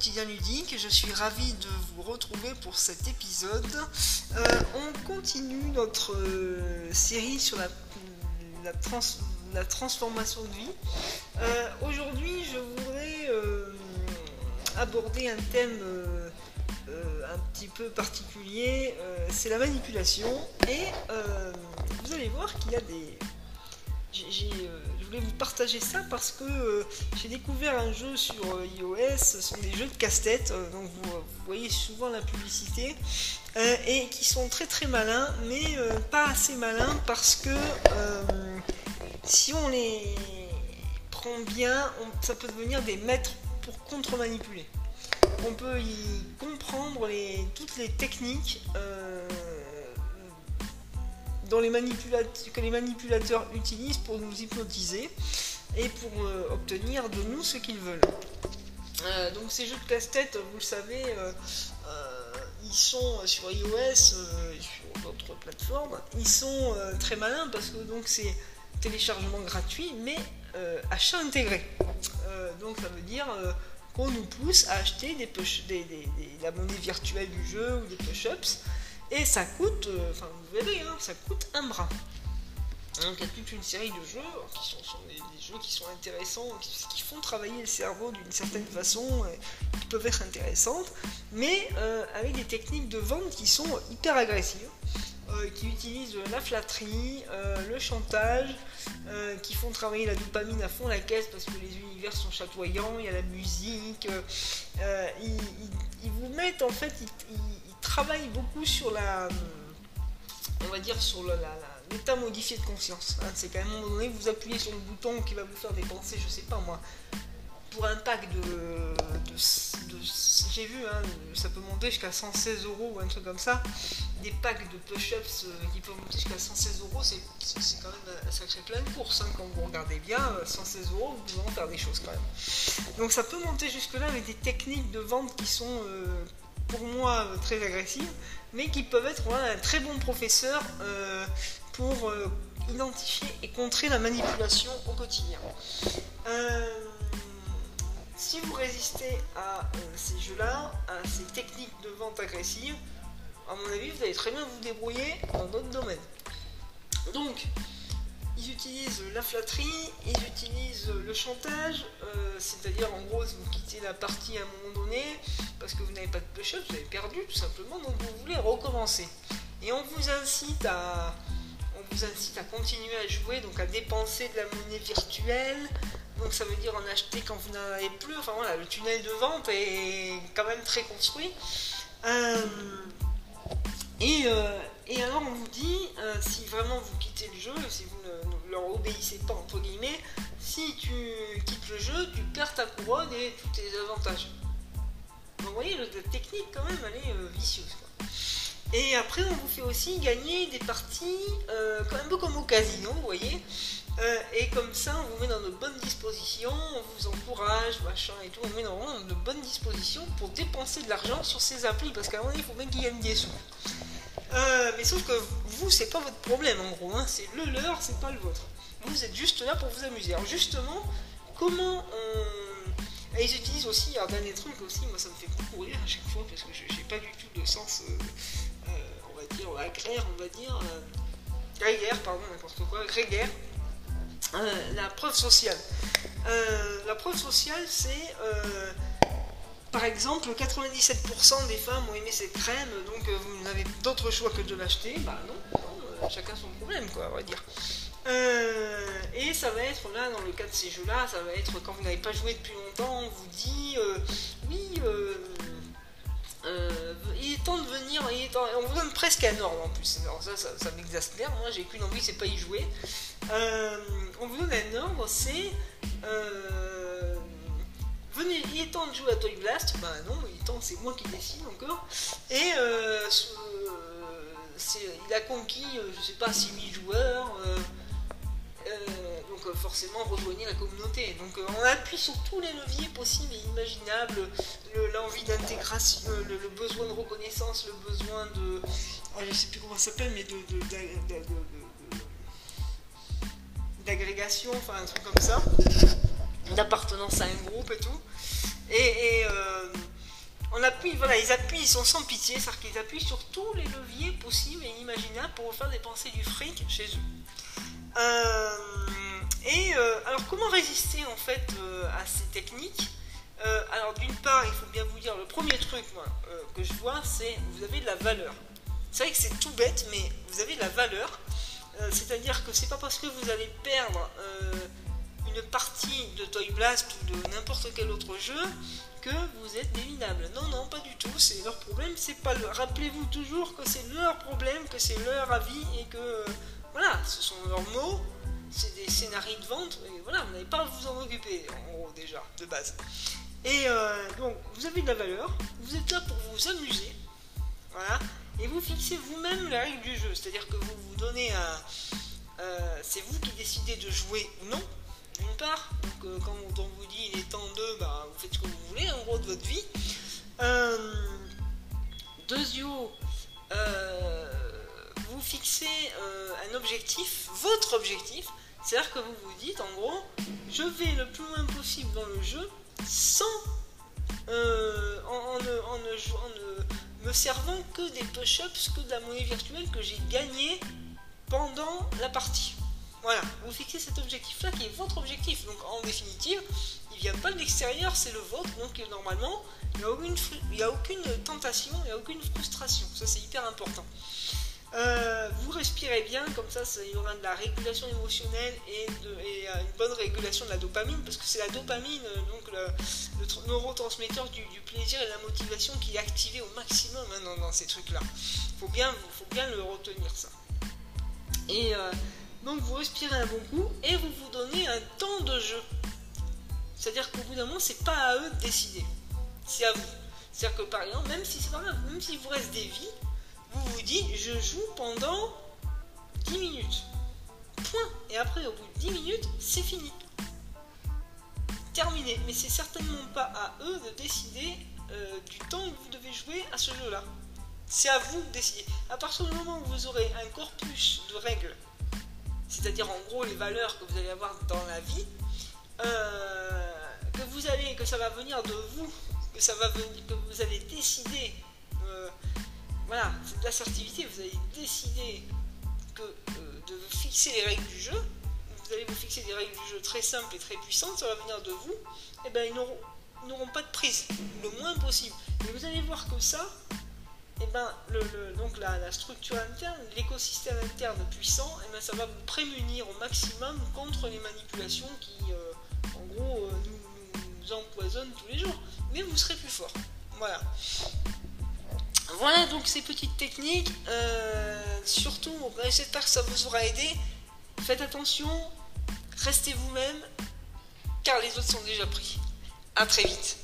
quotidien ludique, je suis ravie de vous retrouver pour cet épisode. Euh, on continue notre euh, série sur la, la, transformation de vie. Euh, aujourd'hui, je voudrais aborder un thème un petit peu particulier, c'est la manipulation. Et vous allez voir qu'il y a des voulais vous partager ça parce que euh, j'ai découvert un jeu sur euh, iOS, ce sont des jeux de casse-tête, donc vous, voyez souvent la publicité, et qui sont très très malins, mais pas assez malins parce que si on les prend bien, ça peut devenir des maîtres pour contre-manipuler. On peut y comprendre les, toutes les techniques que les manipulateurs utilisent pour nous hypnotiser et pour euh, obtenir de nous ce qu'ils veulent. Euh, donc ces jeux de casse-tête, vous le savez, euh, ils sont sur iOS et sur d'autres plateformes, ils sont très malins parce que donc c'est téléchargement gratuit mais achat intégré. donc ça veut dire qu'on nous pousse à acheter des, push, des, la monnaie virtuelle du jeu ou des push-ups et ça coûte, euh, enfin vous verrez, hein, ça coûte un bras. Donc il y a toute une série de jeux qui sont, des, jeux qui sont intéressants, qui, font travailler le cerveau d'une certaine façon, qui peuvent être intéressantes, mais euh, avec des techniques de vente qui sont hyper agressives, euh, qui utilisent la flatterie, le chantage, qui font travailler la dopamine à fond la caisse parce que les univers sont chatoyants, il y a la musique, ils, vous mettent en fait, travaille beaucoup sur la, on va dire sur l'état modifié de conscience. Hein. C'est qu'à un moment donné, vous appuyez sur le bouton qui va vous faire dépenser, je sais pas moi, pour un pack de, j'ai vu, hein, ça peut monter jusqu'à 116 euros ou un truc comme ça. Des packs de push-ups euh, qui peuvent monter jusqu'à 116 euros, c'est quand même un sacré plein de course. Hein, quand vous regardez bien, 116 euh, euros, vous pouvez en faire des choses quand même. Donc ça peut monter jusque-là avec des techniques de vente qui sont euh, pour moi euh, très agressives, mais qui peuvent être un très bon professeur euh, pour euh, identifier et contrer la manipulation au quotidien. Si vous résistez à ces jeux-là, à ces techniques de vente agressive, à mon avis, vous allez très bien vous débrouiller dans d'autres domaines. Donc, ils utilisent la flatterie, ils utilisent le chantage, euh, c'est-à-dire en gros vous quittez la partie à un moment donné parce que vous n'avez pas de push vous avez perdu tout simplement, donc vous voulez recommencer. Et on vous incite à, on vous incite à continuer à jouer, donc à dépenser de la monnaie virtuelle. Donc ça veut dire en acheter quand vous n'en avez plus. Enfin voilà, le tunnel de vente est quand même très construit. Euh, et, euh, et alors on vous dit, euh, si vraiment vous quittez le jeu, si vous ne, leur obéissez pas entre guillemets, si tu quittes le jeu, tu perds ta couronne et tous tes avantages. Donc vous voyez, la technique quand même, elle est vicieuse. Et après, on vous fait aussi gagner des parties, euh, un peu comme au casino, vous voyez. et comme ça, on vous met dans de bonnes dispositions, on vous encourage, machin et tout, on vous met dans de bonnes dispositions pour dépenser de l'argent sur ces applis, parce qu'à un moment donné, il faut bien qu'ils gagnent des sous. Euh, mais sauf que vous, c'est pas votre problème en gros, hein. c'est le leur, c'est pas le vôtre. Vous êtes juste là pour vous amuser. Alors justement, comment on... Ils utilisent aussi, un dernier truc aussi, moi ça me fait beaucoup rire à chaque fois parce que j'ai pas du tout de sens, euh, euh, agraire, on va dire, grégaire, pardon, n'importe quoi, grégaire, la preuve sociale. la preuve sociale, c'est par exemple, 97% des femmes ont aimé cette crème, donc euh, vous n'avez d'autre choix que de l'acheter. Bah non, euh, chacun son problème, quoi, on va dire. Euh, et ça va être là, dans le cas de ces jeux-là, ça va être quand vous n'avez pas joué depuis longtemps, on vous dit oui, il est temps de venir, on vous donne presque un ordre en plus. Ça, ça, m'exaspère, moi j'ai qu'une envie, c'est pas y jouer. on vous donne un ordre, c'est venez, il est temps de jouer à Toy Blast. Bah non, il est temps, c'est moi qui décide encore. Et euh, il a conquis, euh, je sais pas, 6000 joueurs. Euh, donc forcément rejoignez la communauté. Donc on appuie sur tous les leviers possibles et imaginables, l'envie d'intégration, le, besoin de reconnaissance, le besoin de, oh, je sais plus comment ça s'appelle, mais de, d'agrégation, enfin un truc comme ça d'appartenance à un groupe et tout. Et, euh, on appuie, voilà, ils appuient, ils sont sans pitié, c'est-à-dire qu'ils appuient sur tous les leviers possibles et imaginables pour faire dépenser du fric chez eux. Euh, et euh, alors, comment résister en fait euh, à ces techniques? Alors, d'une part, il faut bien vous dire, le premier truc que je vois, c'est vous avez de la valeur. C'est vrai que c'est tout bête, mais vous avez de la valeur. C'est-à-dire que c'est pas parce que vous allez perdre une partie de Toy Blast ou de n'importe quel autre jeu que vous êtes déminable. Non, non, pas du tout. C'est leur problème. C'est pas le. Rappelez-vous toujours que c'est leur problème, que c'est leur avis et que voilà, ce sont leurs mots. C'est des scénarios de vente. Et voilà, vous n'avez pas à vous en occuper en gros déjà de base. Et euh, donc vous avez de la valeur. Vous êtes là pour vous amuser. Voilà. Et vous fixez vous-même la règle du jeu. C'est-à-dire que vous vous donnez un. Euh, c'est vous qui décidez de jouer ou non d'une part. Donc euh, quand on vous dit il est temps de, bah, vous faites ce que vous voulez en gros de votre vie. Euh, euh, vous fixez un objectif, votre objectif, c'est-à-dire que vous vous dites en gros, je vais le plus loin possible dans le jeu sans en, ne, me servant que des push-ups, que de la monnaie virtuelle que j'ai gagnée pendant la partie. Voilà, vous fixez cet objectif-là qui est votre objectif. Donc en définitive, il vient pas de l'extérieur, c'est le vôtre. Donc normalement, il n'y a, a aucune tentation, il n'y a aucune frustration. Ça c'est hyper important. Euh, vous respirez bien, comme ça, il y aura de la régulation émotionnelle et, euh, une bonne régulation de la dopamine, parce que c'est la dopamine, euh, donc le, neurotransmetteur du, plaisir et de la motivation qui est activé au maximum hein, dans, ces trucs-là. Il faut bien, faut bien le retenir ça. Et donc vous respirez un bon coup et vous vous donnez un temps de jeu. C'est-à-dire qu'au bout d'un moment, c'est pas à eux de décider. C'est à vous. C'est-à-dire que par exemple, même si pas grave, même s'il vous reste des vies, je joue pendant 10 minutes. Point. Et après, au bout de 10 minutes, c'est fini. Terminé. Mais c'est certainement pas à eux de décider euh, du temps que vous devez jouer à ce jeu-là. C'est à vous de décider. À partir du moment où vous aurez un corpus de règles c'est-à-dire en gros les valeurs que vous allez avoir dans la vie, euh, que vous allez, que ça va venir de vous, que ça va venir, que vous allez décider, euh, voilà, c'est de l'assertivité, vous allez décider que, euh, de fixer les règles du jeu, vous allez vous fixer des règles du jeu très simples et très puissantes, ça va venir de vous, et eh bien ils n'auront pas de prise, le moins possible. Et vous allez voir que ça, eh ben, donc la, structure interne, l'écosystème interne puissant, eh ben, ça va vous prémunir au maximum contre les manipulations qui, euh, en gros, euh, nous, empoisonnent tous les jours. Mais vous serez plus fort. Voilà. Voilà donc ces petites techniques. Euh, surtout, j'espère que ça vous aura aidé. Faites attention, restez vous-même, car les autres sont déjà pris. A très vite.